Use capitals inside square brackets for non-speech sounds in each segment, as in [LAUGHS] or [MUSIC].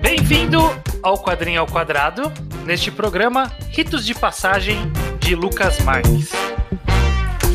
Bem-vindo ao Quadrinho ao Quadrado, neste programa Ritos de Passagem de Lucas Marques.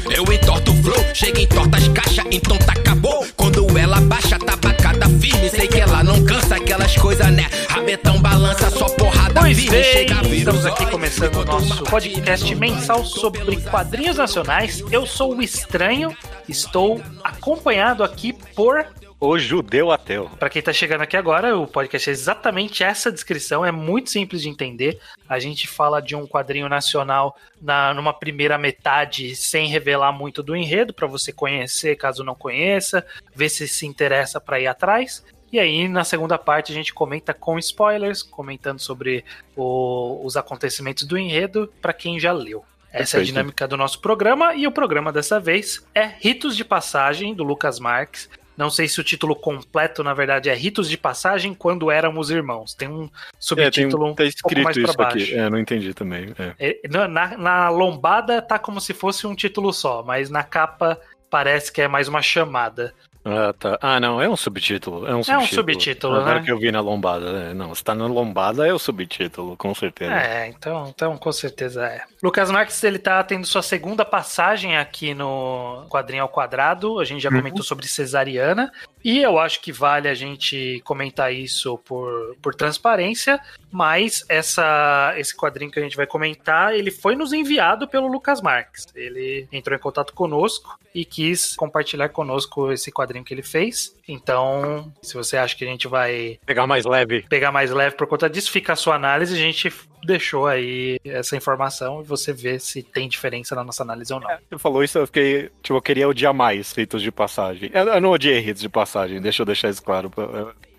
Eu entorto o flow, chega em tortas caixa, então tá acabou. Quando ela baixa, tabacada firme, sei que ela não cansa aquelas coisas, né? Rabetão balança, só porrada Pois bem, estamos aqui começando o nosso podcast mensal sobre quadrinhos nacionais. Eu sou o Estranho, estou acompanhado aqui por O judeu ateu. Para quem tá chegando aqui agora, o podcast é exatamente essa descrição, é muito simples de entender. A gente fala de um quadrinho nacional na, numa primeira metade, sem revelar muito do enredo, para você conhecer, caso não conheça, ver se se interessa para ir atrás. E aí, na segunda parte, a gente comenta com spoilers, comentando sobre o- os acontecimentos do enredo, para quem já leu. Essa é a Perfeito. dinâmica do nosso programa, e o programa dessa vez é Ritos de Passagem, do Lucas Marques. Não sei se o título completo, na verdade, é Ritos de Passagem quando éramos irmãos. Tem um É, tem, subtítulo tá um pouco mais isso baixo. aqui. É, não entendi também. É. É, na, na- na lombada tá como se fosse um título só, mas na capa parece que é mais uma chamada. Ah, tá. Ah, não, é um subtítulo. É um É um subtítulo. subtítulo, Agora né? que eu vi na lombada. né? Não, se tá na lombada é o subtítulo, com certeza. É, então, então com certeza é. Lucas Marques, ele tá tendo sua segunda passagem aqui no Quadrinho ao Quadrado. A gente já Uhum. comentou sobre cesariana. E eu acho que vale a gente comentar isso por, por transparência. Mas essa, esse quadrinho que a gente vai comentar, ele foi nos enviado pelo Lucas Marques. Ele entrou em contato conosco e quis compartilhar conosco esse quadrinho que ele fez. Então, se você acha que a gente vai Pegar mais leve. pegar mais leve por conta disso, fica a sua análise. A gente deixou aí essa informação e você vê se tem diferença na nossa análise ou não. Você falou isso, eu fiquei. Tipo, eu queria odiar mais ritos de passagem. Eu, eu não odiei ritos de passagem, deixa eu deixar isso claro.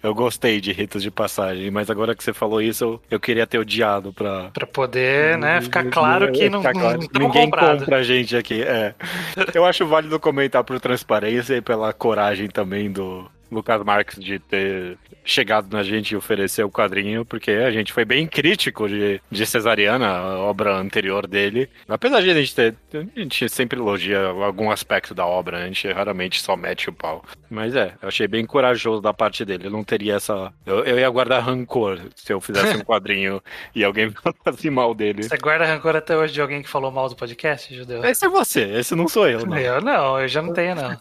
Eu, gostei de ritos de passagem, mas agora que você falou isso, eu, eu queria ter odiado pra. Pra poder, né, ficar claro que não, claro não Ninguém comprados. compra a gente aqui, é. Eu acho válido comentar por transparência e pela coragem também do Lucas Marques de ter chegado na gente e oferecer o quadrinho, porque a gente foi bem crítico de, de Cesariana, a obra anterior dele. Apesar de a gente ter. A gente sempre elogia algum aspecto da obra, a gente raramente só mete o pau. Mas é, eu achei bem corajoso da parte dele. Eu não teria essa. Eu, eu ia guardar rancor se eu fizesse um [LAUGHS] quadrinho e alguém [LAUGHS] falasse mal dele. Você guarda rancor até hoje de alguém que falou mal do podcast, Judeu? Esse é você, esse não sou eu, não. Eu não, eu já não tenho, não. [LAUGHS]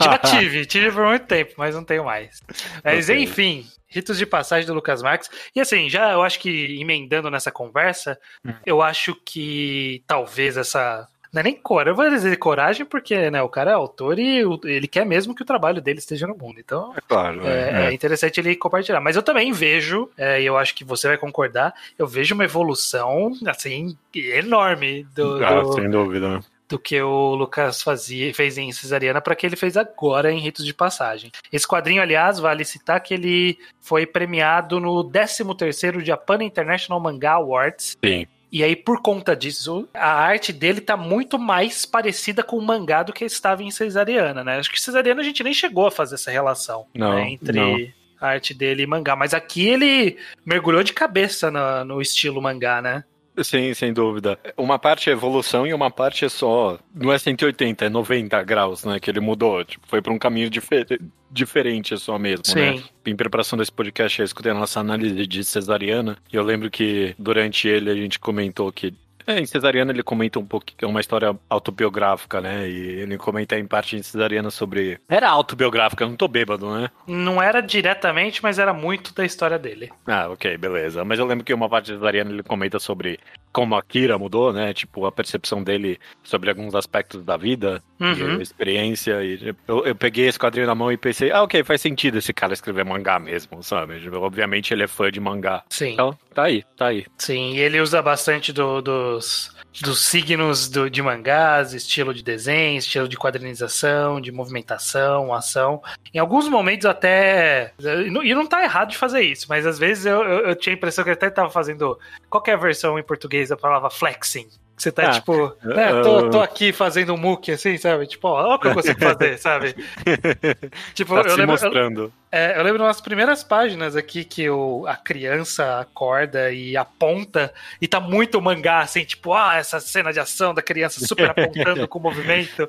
Já tive, tive por muito tempo, mas não tenho mais. Mas Ok. enfim, ritos de passagem do Lucas Marques. E assim, já eu acho que emendando nessa conversa, Hum. eu acho que talvez essa. Não é nem coragem, eu vou dizer coragem porque né, o cara é autor e ele quer mesmo que o trabalho dele esteja no mundo. Então É claro, é, é, é interessante ele compartilhar. Mas eu também vejo, é, e eu acho que você vai concordar, eu vejo uma evolução assim enorme do, Ah, do- sem dúvida. Do que o Lucas fazia, fez em Cesariana para que ele fez agora em Ritos de Passagem. Esse quadrinho, aliás, vale citar que ele foi premiado no 13º Japan International Manga Awards. Sim. E aí, por conta disso, a arte dele tá muito mais parecida com o mangá do que estava em Cesariana, né? Acho que Cesariana a gente nem chegou a fazer essa relação Não, né, entre não. a arte dele e mangá. Mas aqui ele mergulhou de cabeça na- no estilo mangá, né? Sim, sem dúvida. Uma parte é evolução e uma parte é só. Não é 180, é 90 graus, né? Que ele mudou. Tipo, foi para um caminho difer- diferente só mesmo, né? Sim. Em preparação desse podcast, eu escutei a nossa análise de cesariana. E eu lembro que durante ele a gente comentou que. É, em Cesariana ele comenta um pouco que é uma história autobiográfica, né? E ele comenta em parte em Cesariana sobre. Era autobiográfica, eu não tô bêbado, né? Não era diretamente, mas era muito da história dele. Ah, ok, beleza. Mas eu lembro que uma parte da Ariana ele comenta sobre como a Kira mudou, né? Tipo, a percepção dele sobre alguns aspectos da vida e Uhum. a experiência. E eu, eu peguei esse quadrinho na mão e pensei, ah, ok, faz sentido esse cara escrever mangá mesmo, sabe? Tipo, Obviamente ele é fã de mangá. Sim, Então, tá aí, tá aí. sim. E ele usa bastante do- dos, dos signos do- de mangás, estilo de desenho, estilo de quadrinização, de movimentação, ação. Em alguns momentos até. E não, tá errado de fazer isso, mas às vezes eu, eu, eu tinha a impressão que ele até tava fazendo. Qual é a versão em português da palavra flexing? Você tá, Ah, tipo, né, tô, tô aqui fazendo um muque assim, sabe? Tipo, ó, olha o que eu consigo [LAUGHS] fazer, sabe? [LAUGHS] tipo, Tá eu lembro, eu, mostrando. É, eu lembro nas primeiras páginas aqui que o, a criança acorda e aponta, e tá muito mangá, assim, tipo, ah, essa cena de ação da criança super [LAUGHS] apontando com o movimento.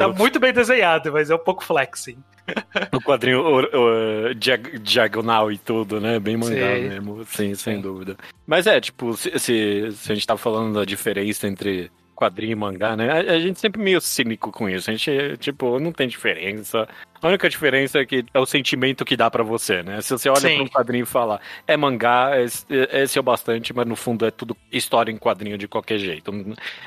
Tá muito bem desenhado, mas é um pouco flexing. O quadrinho o, o, diag diagonal e tudo, né? Bem mangá Sim. mesmo, sim, sem dúvida. Mas é, tipo, se, se, se a gente tá falando da diferença entre quadrinho e mangá, né? A, a, gente sempre meio cínico com isso. A gente, tipo, não tem diferença. A única diferença é que é o sentimento que dá para você, né? Se você olha para um quadrinho e fala, é mangá, esse, esse é o bastante, mas no fundo é tudo história em quadrinho de qualquer jeito.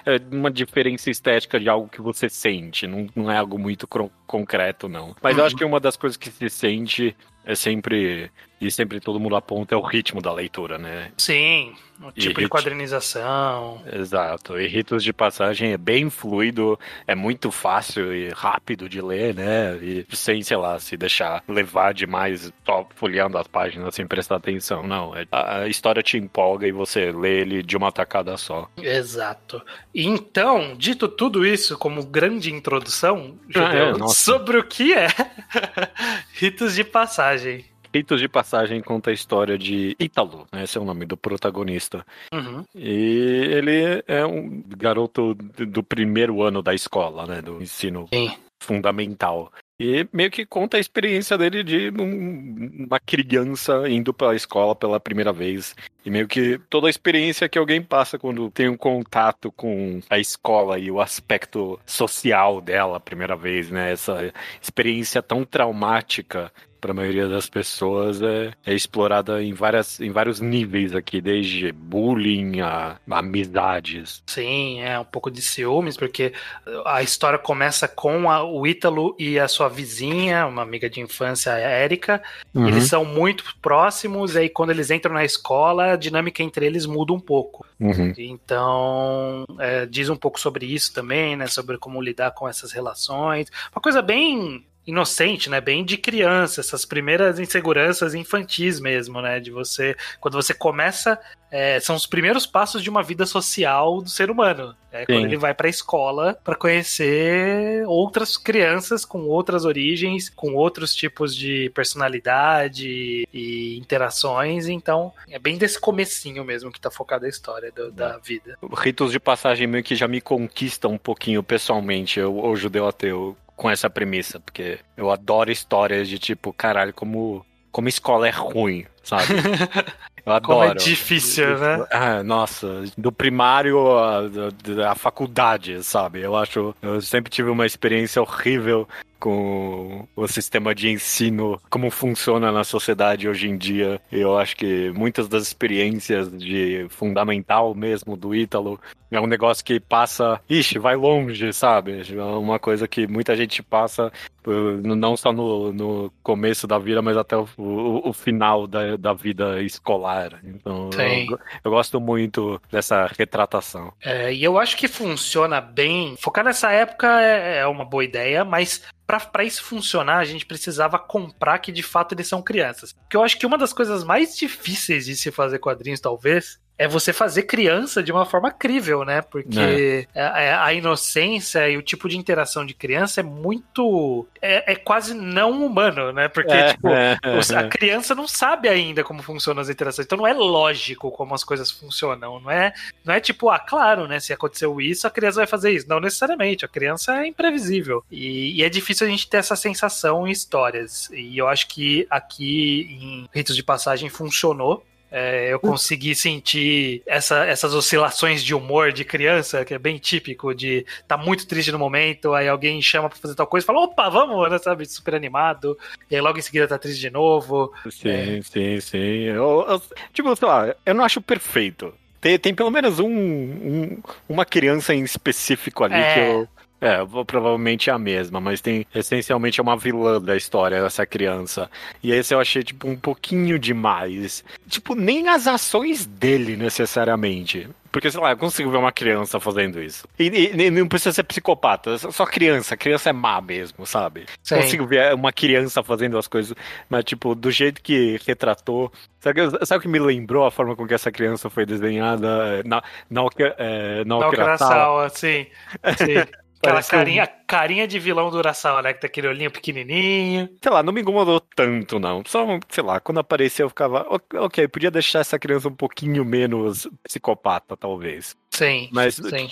É uma diferença estética de algo que você sente, não, não é algo muito concreto, não. Mas uhum. eu acho que uma das coisas que se sente é sempre e sempre todo mundo aponta é o ritmo da leitura, né? Sim, o tipo e de quadrinização. Exato. E ritos de passagem é bem fluido, é muito fácil e rápido de ler, né? E sem, sei lá, se deixar levar demais só folheando as páginas sem prestar atenção. Não, é, a história te empolga e você lê ele de uma tacada só. Exato. Então, dito tudo isso como grande introdução, ah, é, sobre o que é [LAUGHS] ritos de passagem. Ritos de Passagem conta a história de Ítalo, né? esse é o nome do protagonista. Uhum. E ele é um garoto do primeiro ano da escola, né? Do ensino Sim. fundamental. E meio que conta a experiência dele de um, uma criança indo para a escola pela primeira vez. E meio que toda a experiência que alguém passa quando tem um contato com a escola e o aspecto social dela a primeira vez, né? Essa experiência tão traumática para a maioria das pessoas é, é, explorada em, várias, em vários níveis aqui, desde bullying a, a amizades. Sim, é um pouco de ciúmes, porque a história começa com a, o Ítalo e a sua vizinha, uma amiga de infância, a Érica. Uhum. Eles são muito próximos, e aí quando eles entram na escola, a dinâmica entre eles muda um pouco. Uhum. Então, é, diz um pouco sobre isso também, né? Sobre como lidar com essas relações. Uma coisa bem inocente, né? Bem de criança, essas primeiras inseguranças infantis mesmo, né? De você. Quando você começa. É, são os primeiros passos de uma vida social do ser humano. É quando ele vai para a escola para conhecer outras crianças com outras origens, com outros tipos de personalidade e interações. Então, é bem desse comecinho mesmo que tá focada a história do, da vida. Ritos de passagem meio que já me conquista um pouquinho pessoalmente, o, o judeu ateu com essa premissa, porque eu adoro histórias de tipo, caralho, como, como escola é ruim, sabe? [LAUGHS] Eu adoro. Como é difícil, né? Ah, nossa, do primário à, à faculdade, sabe? Eu acho. Eu sempre tive uma experiência horrível com o sistema de ensino, como funciona na sociedade hoje em dia. Eu acho que muitas das experiências de fundamental mesmo do Ítalo é um negócio que passa, ixi, vai longe, sabe? É uma coisa que muita gente passa não só no, no começo da vida, mas até o, o, o final da, da vida escolar. Então, eu, eu, gosto muito dessa retratação. É, e eu acho que funciona bem. Focar nessa época é, é uma boa ideia, mas para isso funcionar, a gente precisava comprar que de fato eles são crianças. Porque eu acho que uma das coisas mais difíceis de se fazer quadrinhos, talvez, é você fazer criança de uma forma crível, né? Porque é. a, é, a, inocência e o tipo de interação de criança é muito. É, é quase não humano, né? Porque, é, tipo, é, a criança não sabe ainda como funcionam as interações. Então não é lógico como as coisas funcionam. Não é, não é tipo, ah, claro, né? Se aconteceu isso, a criança vai fazer isso. Não necessariamente. A criança é imprevisível. E, e é difícil a gente ter essa sensação em histórias. E eu acho que aqui em Ritos de Passagem funcionou é, eu consegui sentir essa, essas oscilações de humor de criança, que é bem típico de tá muito triste no momento, aí alguém chama pra fazer tal coisa e fala, opa, vamos, né, sabe? Super animado, e aí logo em seguida tá triste de novo. Sim, é. sim, sim. Eu, eu, tipo, sei lá, eu não acho perfeito. Tem, tem pelo menos um, um uma criança em específico ali é. que eu é, provavelmente é a mesma, mas tem essencialmente é uma vilã da história, essa criança. E esse eu achei, tipo, um pouquinho demais. Tipo, nem as ações dele necessariamente. Porque, sei lá, eu consigo ver uma criança fazendo isso. E, e, e não precisa ser psicopata, só criança. Criança é má mesmo, sabe? Sim. Consigo ver uma criança fazendo as coisas, mas, tipo, do jeito que retratou. Sabe, sabe o que me lembrou a forma com que essa criança foi desenhada? Na, na, é, na, na Okirasawa, sim. [LAUGHS] sim. Aquela carinha, carinha de vilão do Urasawa, né? Que tem aquele olhinho pequenininho. Sei lá, não me incomodou tanto, não. Só, sei lá, quando apareceu eu ficava, "Ok, ok, podia deixar essa criança um pouquinho menos psicopata, talvez. Sim, Mas, sim.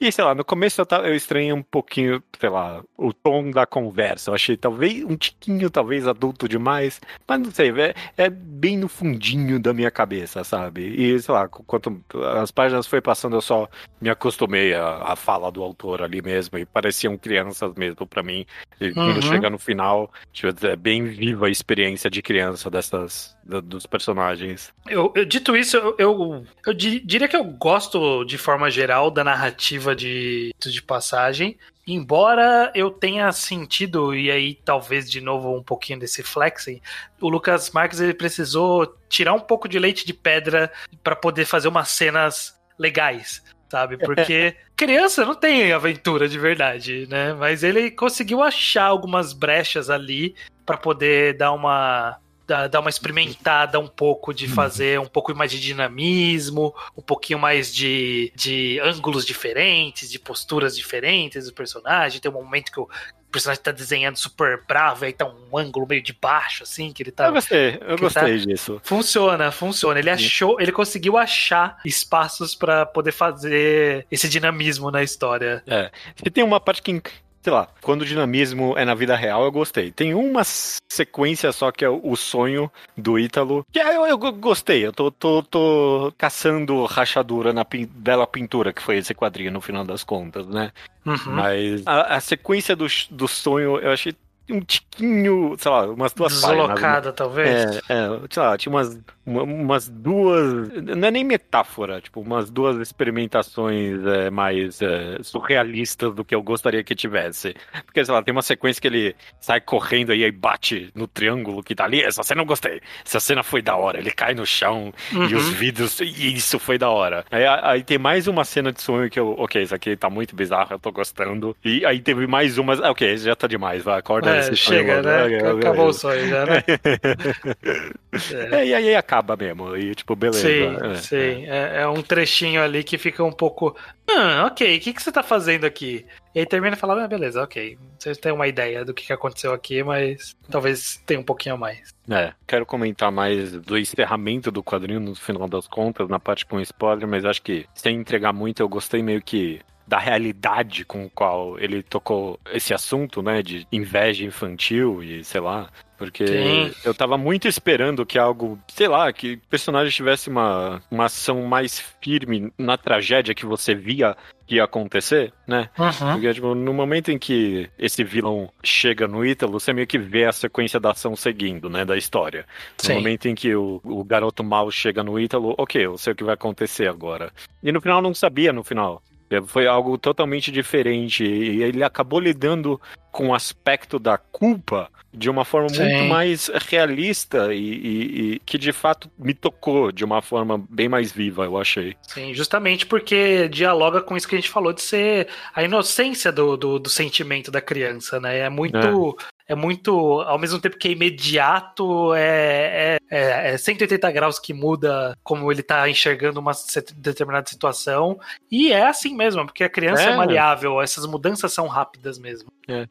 e sei lá, no começo eu, eu estranhei um pouquinho, sei lá, o tom da conversa. Eu achei talvez um tiquinho, talvez adulto demais. Mas não sei, é, é bem no fundinho da minha cabeça, sabe? E sei lá, quanto as páginas foi passando, eu só me acostumei à, à fala do autor ali mesmo. E pareciam crianças mesmo pra mim. E quando Uhum. chega no final, dizer, é bem viva a experiência de criança dessas, da- dos personagens. Eu, eu- dito isso, eu, eu, eu di- diria que eu gosto, de forma geral, da narrativa de, de passagem. Embora eu tenha sentido, e aí talvez de novo um pouquinho desse flexing, o Lucas Marques ele precisou tirar um pouco de leite de pedra para poder fazer umas cenas legais, sabe? Porque [LAUGHS] criança não tem aventura de verdade, né? Mas ele conseguiu achar algumas brechas ali para poder dar uma dar, dar uma experimentada um pouco de fazer um pouco mais de dinamismo, um pouquinho mais de, de ângulos diferentes, de posturas diferentes do personagem. Tem um momento que o personagem tá desenhando super bravo, aí tá um ângulo meio de baixo, assim, que ele tá. Eu gostei, eu que gostei disso. Funciona, funciona. Ele achou, ele conseguiu achar espaços pra poder fazer esse dinamismo na história. É. Se tem uma parte que, sei lá, quando o dinamismo é na vida real, eu gostei. Tem uma sequência só que é o sonho do Ítalo. Que é, eu, eu gostei. Eu tô, tô, tô caçando rachadura na pin- bela pintura que foi esse quadrinho no final das contas, né? Uhum. Mas a, a sequência do, do sonho eu achei um tiquinho, sei lá, umas duas páginas. Deslocada, talvez. É, é, sei lá, tinha umas, uma- umas duas. Não é nem metáfora, tipo, umas duas experimentações é, mais é, surrealistas do que eu gostaria que tivesse. Porque, sei lá, tem uma sequência que ele sai correndo aí e bate no triângulo que tá ali. Essa cena eu gostei. Essa cena foi da hora. Ele cai no chão e Uhum. os vidros. E isso foi da hora. Aí, aí tem mais uma cena de sonho que eu. Ok, isso aqui tá muito bizarro, eu tô gostando. E aí teve mais uma. ah, Ok, já tá demais, vai, acorda É, sonho chega, né? Ok, Acabou o sonho já, né? É. [LAUGHS] É, e aí acaba mesmo. E tipo, beleza. Sim, é, sim. É, é um trechinho ali que fica um pouco. Ah, ok, o que, que você tá fazendo aqui? E aí termina falando, ah, beleza, ok. Você tem uma ideia do que, que aconteceu aqui, mas talvez tenha um pouquinho a mais. É, quero comentar mais do encerramento do quadrinho no final das contas, na parte com spoiler, mas acho que sem entregar muito, eu gostei meio que da realidade com o qual ele tocou esse assunto, né, de inveja infantil e sei lá, porque Sim. eu tava muito esperando que algo, sei lá, que o personagem tivesse uma, uma ação mais firme na tragédia que você via que ia acontecer, né? Uhum. Porque, tipo, no momento em que esse vilão chega no Ítalo, você meio que vê a sequência da ação seguindo, né, da história. No Sim. momento em que o, o garoto mal chega no Ítalo, ok, eu sei o que vai acontecer agora. E no final não sabia no final. Foi algo totalmente diferente. E ele acabou lidando com o aspecto da culpa de uma forma Sim. muito mais realista e, e- e que de fato me tocou de uma forma bem mais viva, eu achei. Sim, justamente porque dialoga com isso que a gente falou de ser a inocência do, do, do sentimento da criança, né? É muito. É. muito, ao mesmo tempo que é imediato, é, é, é, é 180 graus que muda como ele tá enxergando uma determinada situação. E é assim mesmo, porque a criança é, É. maleável, essas mudanças são rápidas mesmo.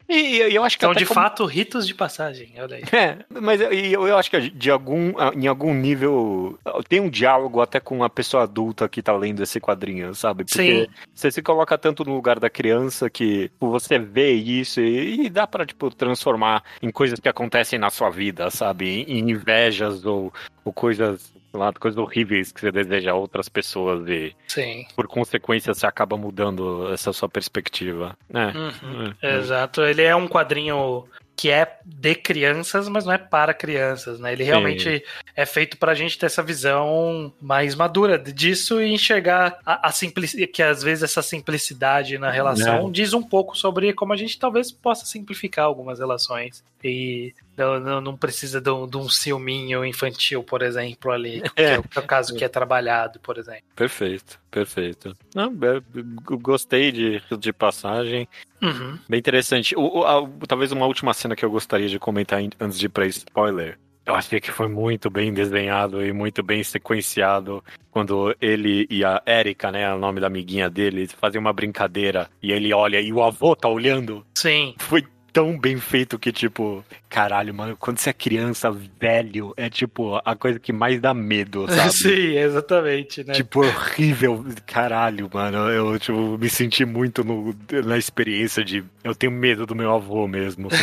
E, e eu acho que São de como- fato ritos de passagem, olha aí. É, mas eu, eu, acho que de algum, em algum nível tem um diálogo até com uma pessoa adulta que tá lendo esse quadrinho, sabe? Porque Sim. você se coloca tanto no lugar da criança que tipo, você vê isso e, e dá pra, tipo, transformar em coisas que acontecem na sua vida, sabe? Em, em invejas ou, ou coisas, lá, coisas horríveis que você deseja a outras pessoas e Sim. por consequência você acaba mudando essa sua perspectiva, né? Uhum, É, é. Exato. Ele é um quadrinho que é de crianças, mas não é para crianças, né? Ele realmente é feito pra gente ter essa visão mais madura disso e enxergar a, a simplicidade, que às vezes essa simplicidade na relação É. diz um pouco sobre como a gente talvez possa simplificar algumas relações. E não, não, não precisa de um, de um ciúminho infantil, por exemplo, ali, é, É. o, que é o caso que é trabalhado, por exemplo. Perfeito, perfeito. Não, é, gostei de, de passagem. Uhum. Bem interessante. O, a- talvez uma última cena que eu gostaria de comentar antes de ir pra spoiler. Eu achei que foi muito bem desenhado e muito bem sequenciado quando ele e a Erika, né, o nome da amiguinha dele, fazem uma brincadeira e ele olha e o avô tá olhando. Sim. Foi tão bem feito que, tipo, caralho, mano, quando você é criança, velho, é tipo a coisa que mais dá medo, [LAUGHS] sabe? Sim, exatamente, né? Tipo, horrível. Caralho, mano. Eu tipo, me senti muito no, na experiência de. Eu tenho medo do meu avô mesmo. [LAUGHS]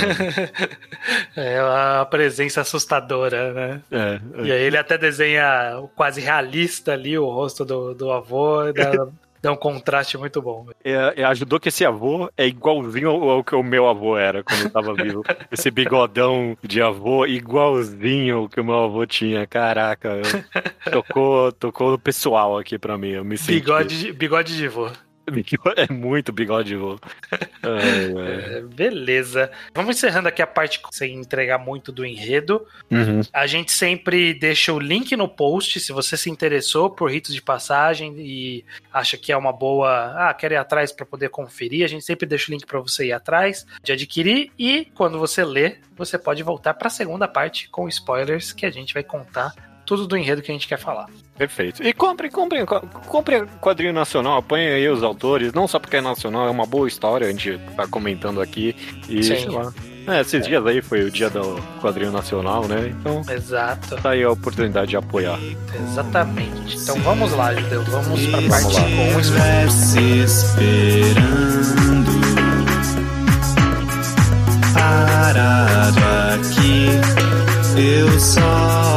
É uma presença assustadora, né? é, E aí ele até desenha quase realista ali, o rosto do, do avô, e [LAUGHS] dá, um contraste muito bom. é, é, ajudou que esse avô é igualzinho ao, ao que o meu avô era quando eu tava vivo. [LAUGHS] Esse bigodão de avô, igualzinho ao que o meu avô tinha. Caraca, eu- tocou, tocou no pessoal aqui pra mim. Eu me senti. Bigode, de- bigode de vô. É muito bigode de vô. É, beleza. Vamos encerrando aqui a parte sem entregar muito do enredo. Uhum. A gente sempre deixa o link no post, se você se interessou por ritos de passagem e acha que é uma boa, ah, quer ir atrás para poder conferir, a gente sempre deixa o link para você ir atrás de adquirir e quando você lê, você pode voltar para a segunda parte com spoilers que a gente vai contar tudo do enredo que a gente quer falar. Perfeito. E compre, compre, co- compre quadrinho nacional, apanhe aí os autores, não só porque é nacional, é uma boa história, a gente tá comentando aqui. E Sim. sei lá. É, esses dias aí foi o dia do quadrinho nacional, né? Então Exato, tá aí a oportunidade de apoiar. exatamente. Então vamos lá, Judeu, vamos para a parte Vamos lá. com estivesse esperando parado aqui, eu só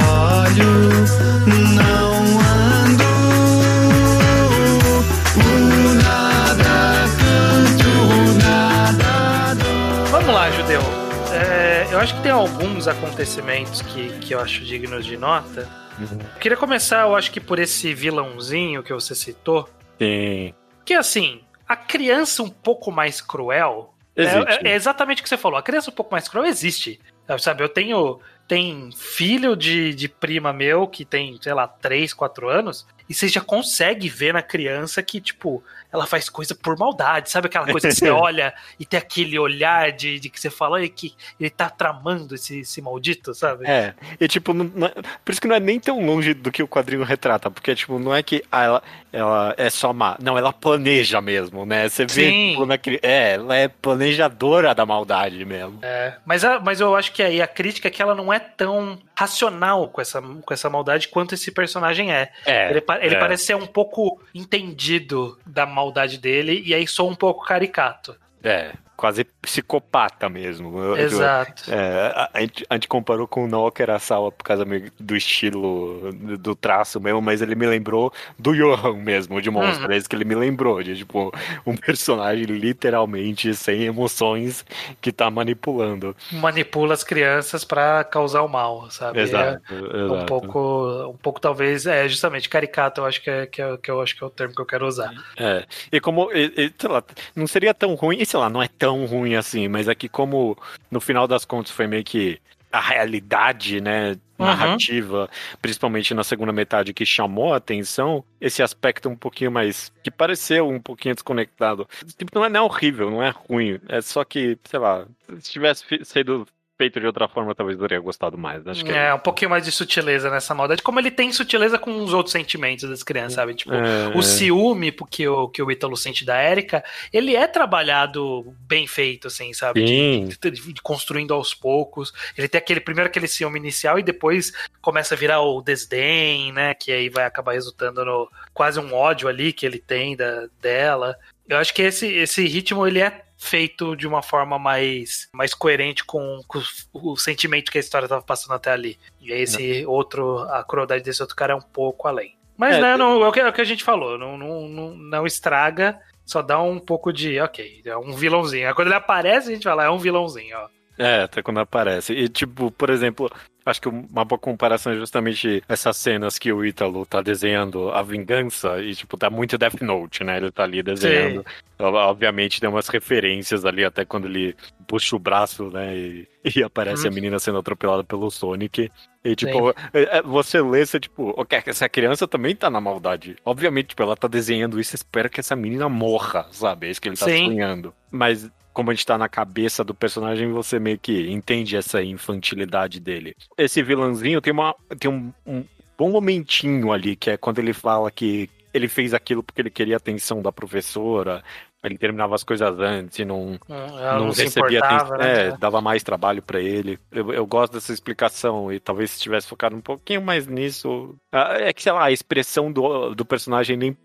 acho que tem alguns acontecimentos que, que eu acho dignos de nota. Eu queria começar, eu acho que por esse vilãozinho que você citou. Sim. Que assim, a criança um pouco mais cruel. é- Existe. É, é exatamente o que você falou. A criança um pouco mais cruel existe. Sabe, eu tenho. Tem filho de, de prima meu que tem, sei lá, 3, 4 anos. E você já consegue ver na criança que, tipo, ela faz coisa por maldade. Sabe aquela coisa que você [LAUGHS] olha e tem aquele olhar de, de que você fala "Ai, que ele tá tramando esse, esse maldito, sabe? É, e tipo, não- é- por isso que não é nem tão longe do que o quadrinho retrata, porque, tipo, não é que ah, ela, ela é só má, não, ela planeja mesmo, né? Você vê, Sim. tipo, naquele, é, ela é planejadora da maldade mesmo. É, mas, a- mas eu acho que aí a crítica é que ela não é tão racional com essa, com essa maldade quanto esse personagem é. É, Ele, ele é. parece ser um pouco entendido da maldade dele e aí sou um pouco caricato. É, quase psicopata mesmo. Exato. É, a, a gente, a gente comparou com o Noah Kurosawa por causa do estilo, do, traço mesmo, mas ele me lembrou do Johan mesmo, de Monstro. Uhum. É isso que ele me lembrou, de tipo, um personagem literalmente sem emoções que tá manipulando. Manipula as crianças pra causar o mal, sabe? Exato, É exato. um pouco, um pouco talvez, é justamente caricato, eu acho que é, que, é, que eu acho que é o termo que eu quero usar. É. E como, e- e, sei lá, não seria tão ruim, e sei lá, não é tão ruim assim, mas é que como no final das contas foi meio que a realidade, né, Uhum. narrativa, principalmente na segunda metade, que chamou a atenção, esse aspecto um pouquinho mais, que pareceu um pouquinho desconectado. Tipo, não é, não é horrível, não é ruim, é só que, sei lá, se tivesse sido feito de outra forma, talvez eu teria gostado mais. Acho que É, um pouquinho mais de sutileza nessa maldade, como ele tem sutileza com os outros sentimentos das crianças, sabe? Tipo, É, o é. ciúme que o, que o Ítalo sente da Erika, ele é trabalhado bem feito, assim, sabe? De- Sim. de, de- de construindo aos poucos. Ele tem aquele primeiro aquele ciúme inicial e depois começa a virar o desdém, né? Que aí vai acabar resultando no quase um ódio ali que ele tem da, dela. Eu acho que esse, esse ritmo ele é feito de uma forma mais, mais coerente com, com o, sentimento que a história estava passando até ali. E aí esse outro, a crueldade desse outro cara é um pouco além. Mas, É, né, não, é, o que, é o que a gente falou, não, não, não, não estraga, só dá um pouco de, ok, é um vilãozinho. Aí quando ele aparece, a gente fala, é um vilãozinho, ó. É, até quando aparece. E, tipo, por exemplo, acho que uma boa comparação é justamente essas cenas que o Ítalo tá desenhando a vingança e, tipo, tá muito Death Note, né? Ele tá ali desenhando. Obviamente tem umas referências ali, até quando ele puxa o braço, né? E, [LAUGHS] e aparece Hum. a menina sendo atropelada pelo Sonic. E, tipo, é- é- você lê, você, tipo, ok, essa criança também tá na maldade. Obviamente, tipo, ela tá desenhando isso, espera que essa menina morra, sabe? É isso que ele tá Sim. sonhando. mas como a gente tá na cabeça do personagem, você meio que entende essa infantilidade dele. Esse vilãozinho tem, uma, tem um, um bom momentinho ali, que é quando ele fala que ele fez aquilo porque ele queria a atenção da professora, ele terminava as coisas antes e não, Ela não, não, recebia atenção. né? É, dava mais trabalho pra ele. Eu, eu gosto dessa explicação e talvez se tivesse focado um pouquinho mais nisso. É que, sei lá, a expressão do, do personagem nem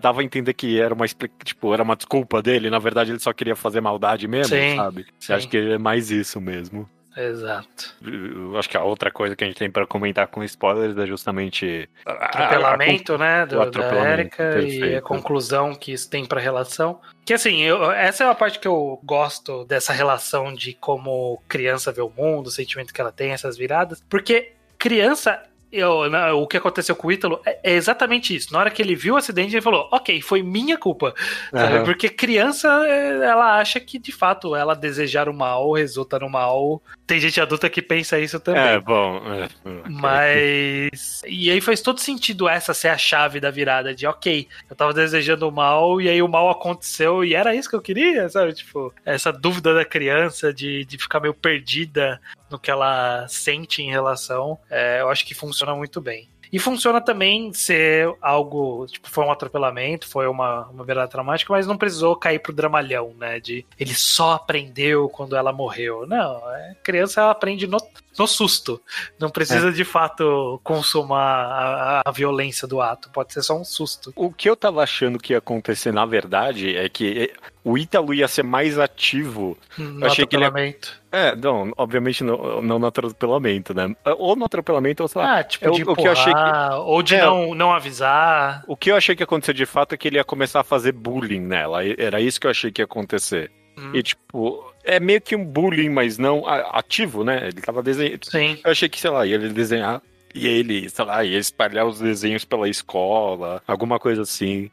dava a entender que era uma tipo, era uma desculpa dele, na verdade ele só queria fazer maldade mesmo, Sim, sabe? sim. Acho que é mais isso mesmo. Exato. Eu acho que a outra coisa que a gente tem pra comentar com spoilers é justamente a- a- a- atropelamento, né, do, o da atropelamento, Erika e a perfeito. conclusão que isso tem pra relação. Que assim, eu- essa é a parte que eu gosto dessa relação de como criança vê o mundo, o sentimento que ela tem, essas viradas, porque criança eu- o que aconteceu com o Ítalo é, é exatamente isso. Na hora que ele viu o acidente, ele falou: Ok, foi minha culpa. Aham. Porque criança, é, ela acha que de fato ela desejar o mal resulta no mal. Tem gente adulta que pensa isso também. É, bom. é. Mas. E aí faz todo sentido essa ser a chave da virada de, ok, eu tava desejando o mal e aí o mal aconteceu e era isso que eu queria, sabe? Tipo, essa dúvida da criança de, de ficar meio perdida no que ela sente em relação, é, eu acho que funciona muito bem. E funciona também ser algo, tipo, foi um atropelamento, foi uma, uma virada traumática, mas não precisou cair pro dramalhão, né? De ele só aprendeu quando ela morreu. Não, é, criança ela aprende no, no susto. Não precisa de fato consumar a, a violência do ato, pode ser só um susto. O que eu tava achando que ia acontecer, na verdade, é que o Ítalo ia ser mais ativo. No achei que ele- atropelamento. É, não, obviamente não, não no atropelamento, né? Ou no atropelamento, ou sei lá. Ah, tipo, eu- de o que eu achei empurrar, ou de É. não, não avisar. O que eu achei que ia acontecer de fato é que ele ia começar a fazer bullying nela. Era isso que eu achei que ia acontecer. Hum, E, tipo, é meio que um bullying, mas não ativo, né? Ele tava desenhando. Sim. Eu achei que, sei lá, ia ele desenhar. E ele, sei lá, ia espalhar os desenhos pela escola, alguma coisa assim.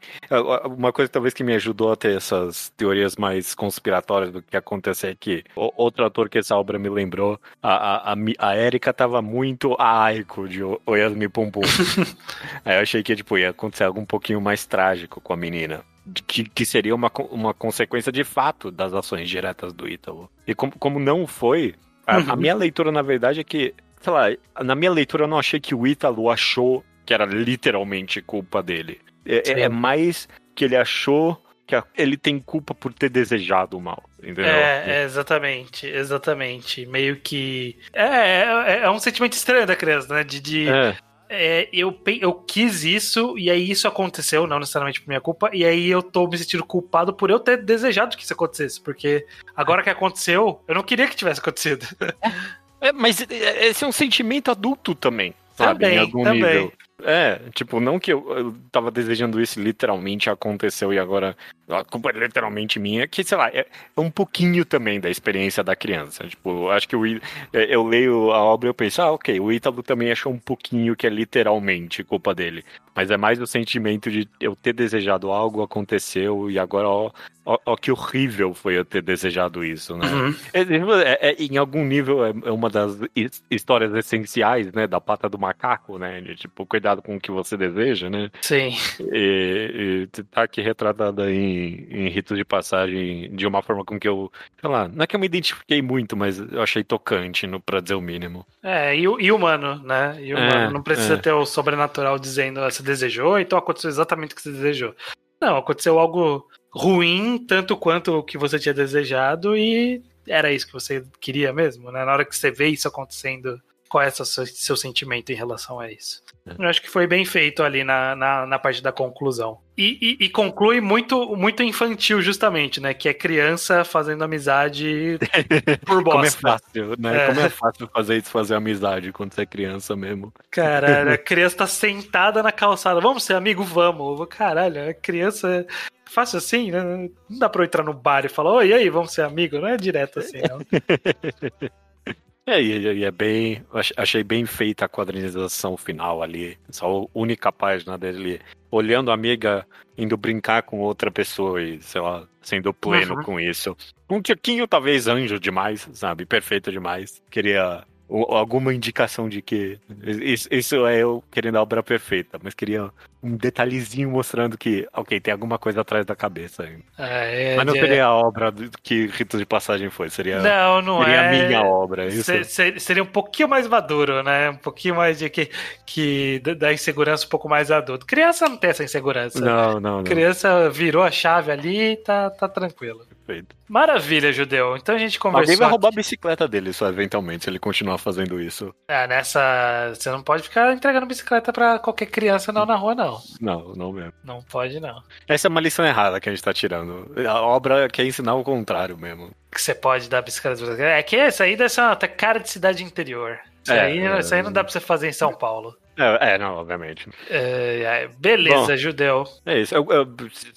Uma coisa talvez que me ajudou a ter essas teorias mais conspiratórias do que acontece é que outro ator que essa obra me lembrou, a, a, a, Erika tava muito a Aiko de O- Oyasumi Pum. [LAUGHS] Aí eu achei que tipo, ia acontecer algo um pouquinho mais trágico com a menina. de Que, que seria uma, uma consequência de fato das ações diretas do Ítalo. E como, como não foi, a, a Uhum. minha leitura, na verdade, é que, sei lá, na minha leitura eu não achei que o Ítalo achou que era literalmente culpa dele. É, Sim. é mais que ele achou que a- ele tem culpa por ter desejado o mal. Entendeu? É, é, exatamente, exatamente. Meio que. É, é, é um sentimento estranho da criança, né? De, de É. é, eu, eu quis isso, e aí isso aconteceu, não necessariamente por minha culpa, e aí eu tô me sentindo culpado por eu ter desejado que isso acontecesse, porque agora que aconteceu, eu não queria que tivesse acontecido. [LAUGHS] É, mas é- esse é um sentimento adulto também, sabe? Também, em algum também. nível. É, tipo, não que eu, eu tava desejando isso literalmente aconteceu e agora a culpa é literalmente minha, que, sei lá, é, é um pouquinho também da experiência da criança. Tipo, acho que o, Í- é, eu leio a obra e eu penso, ah, ok, o Ítalo também achou um pouquinho que é literalmente culpa dele. Mas é mais o sentimento de eu ter desejado algo, aconteceu, e agora, ó, ó, ó que horrível foi eu ter desejado isso, né? Uhum. É, é- é- em algum nível é, é uma das his- histórias essenciais, né, da pata do macaco, né, de, tipo, cuidado com o que você deseja, né, Sim. e, e tá aqui retratada em, em ritos de passagem de uma forma com que eu, sei lá, não é que eu me identifiquei muito, mas eu achei tocante, no, pra dizer o mínimo. É, e, e humano, né? E humano. É, não precisa é. ter o sobrenatural dizendo, ah, você desejou, então aconteceu exatamente o que você desejou. Não, aconteceu algo ruim, tanto quanto o que você tinha desejado, e era isso que você queria mesmo, né? Na hora que você vê isso acontecendo, qual é o seu, sentimento em relação a isso? Eu acho que foi bem feito ali na, na, na parte da conclusão. E, e- e conclui muito, muito infantil, justamente, né? Que é criança fazendo amizade [LAUGHS] por Como é bosta. fácil, né, É. como é fácil fazer isso, fazer amizade quando você é criança mesmo. Caralho, a [LAUGHS] criança tá sentada na calçada. Vamos ser amigo? Vamos. Caralho, a criança é fácil assim, né? Não dá pra eu entrar no bar e falar, oi, e aí, vamos ser amigo? Não é direto assim, não. [LAUGHS] É, e, é bem. ach- Achei bem feita a quadrinização final ali. Essa única página dele olhando a amiga indo brincar com outra pessoa e, sei lá, sendo pleno Uhum. com isso. Um tiquinho, talvez, anjo demais, sabe? Perfeito demais. Queria alguma indicação de que. Isso, isso é eu querendo a obra perfeita, mas queria um detalhezinho mostrando que, ok, tem alguma coisa atrás da cabeça ainda. É, Mas não seria a obra que Ritos de Passagem foi, seria, Não, não seria é. a minha obra. Isso. Se- se- Seria um pouquinho mais maduro, né? Um pouquinho mais de que, que da- insegurança um pouco mais adulto. Criança não tem essa insegurança. Não, não, não. Criança virou a chave ali e tá, tá tranquilo. Perfeito. Maravilha, Judeu. Então a gente conversou. Alguém vai roubar a aqui- bicicleta dele só eventualmente, se ele continuar fazendo isso. É, nessa. Você não pode ficar entregando bicicleta pra qualquer criança não na rua, não. Não, não mesmo. Não pode, não. Essa é uma lição errada que a gente tá tirando. A obra quer ensinar o contrário mesmo. Que você pode dar bicicleta É que essa aí deve ser uma até cara de cidade interior. Isso, É, aí, é. isso aí não dá pra você fazer em São Paulo. É, é, não, obviamente. É, é, beleza, Bom. Judeu. É isso. Eu, eu-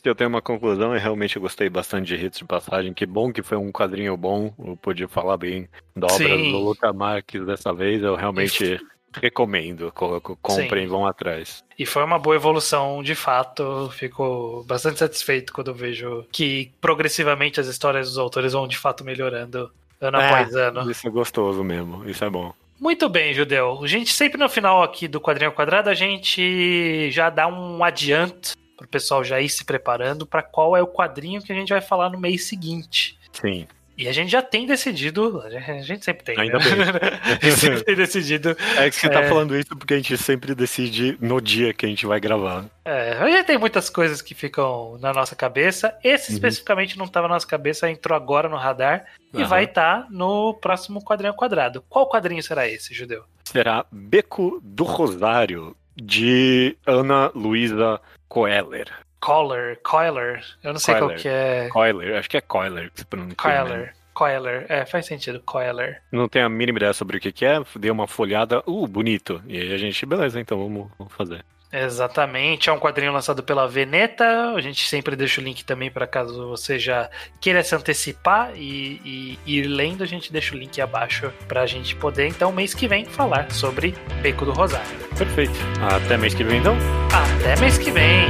eu tenho uma conclusão, eu realmente gostei bastante de Hits de Passagem. Que bom que foi um quadrinho bom. Eu pude falar bem da obra Sim. do Luca Marques dessa vez. Eu realmente recomendo. Co- co- Comprem, Sim. vão atrás. E foi uma boa evolução, de fato. Fico bastante satisfeito quando vejo que progressivamente as histórias dos autores vão de fato melhorando ano É, após ano. Isso é gostoso mesmo. Isso é bom. Muito bem, Judeu. A gente sempre no final aqui do quadrinho quadrado, a gente já dá um adianto pro pessoal já ir se preparando para qual é o quadrinho que a gente vai falar no mês seguinte. Sim. E a gente já tem decidido, a gente- sempre tem, Ainda né? [LAUGHS] a gente sempre tem decidido. É que você tá É. falando isso porque a gente sempre decide no dia que a gente vai gravar. É, a gente tem muitas coisas que ficam na nossa cabeça. Esse Uhum. especificamente não estava na nossa cabeça, entrou agora no radar e Aham. vai estar no próximo quadrinho quadrado. Qual quadrinho será esse, Judeu? Será Beco do Rosário, de Ana Luísa Coeller. Coiler, Coiler, eu não sei qual Coiler. que é. Coiler, acho que é Coiler que se pronuncia. né? Coiler, Coiler, é, faz sentido, Coiler. Não tenho a mínima ideia sobre o que, que é, dei uma folhada, uh, bonito. E aí a gente, beleza, então vamos, vamos fazer. Exatamente, é um quadrinho lançado pela Veneta. A gente sempre deixa o link também para caso você já queira se antecipar e, e ir lendo. A gente deixa o link abaixo para a gente poder, então, mês que vem, falar sobre Beco do Rosário. Perfeito. Até mês que vem, então. Até mês que vem!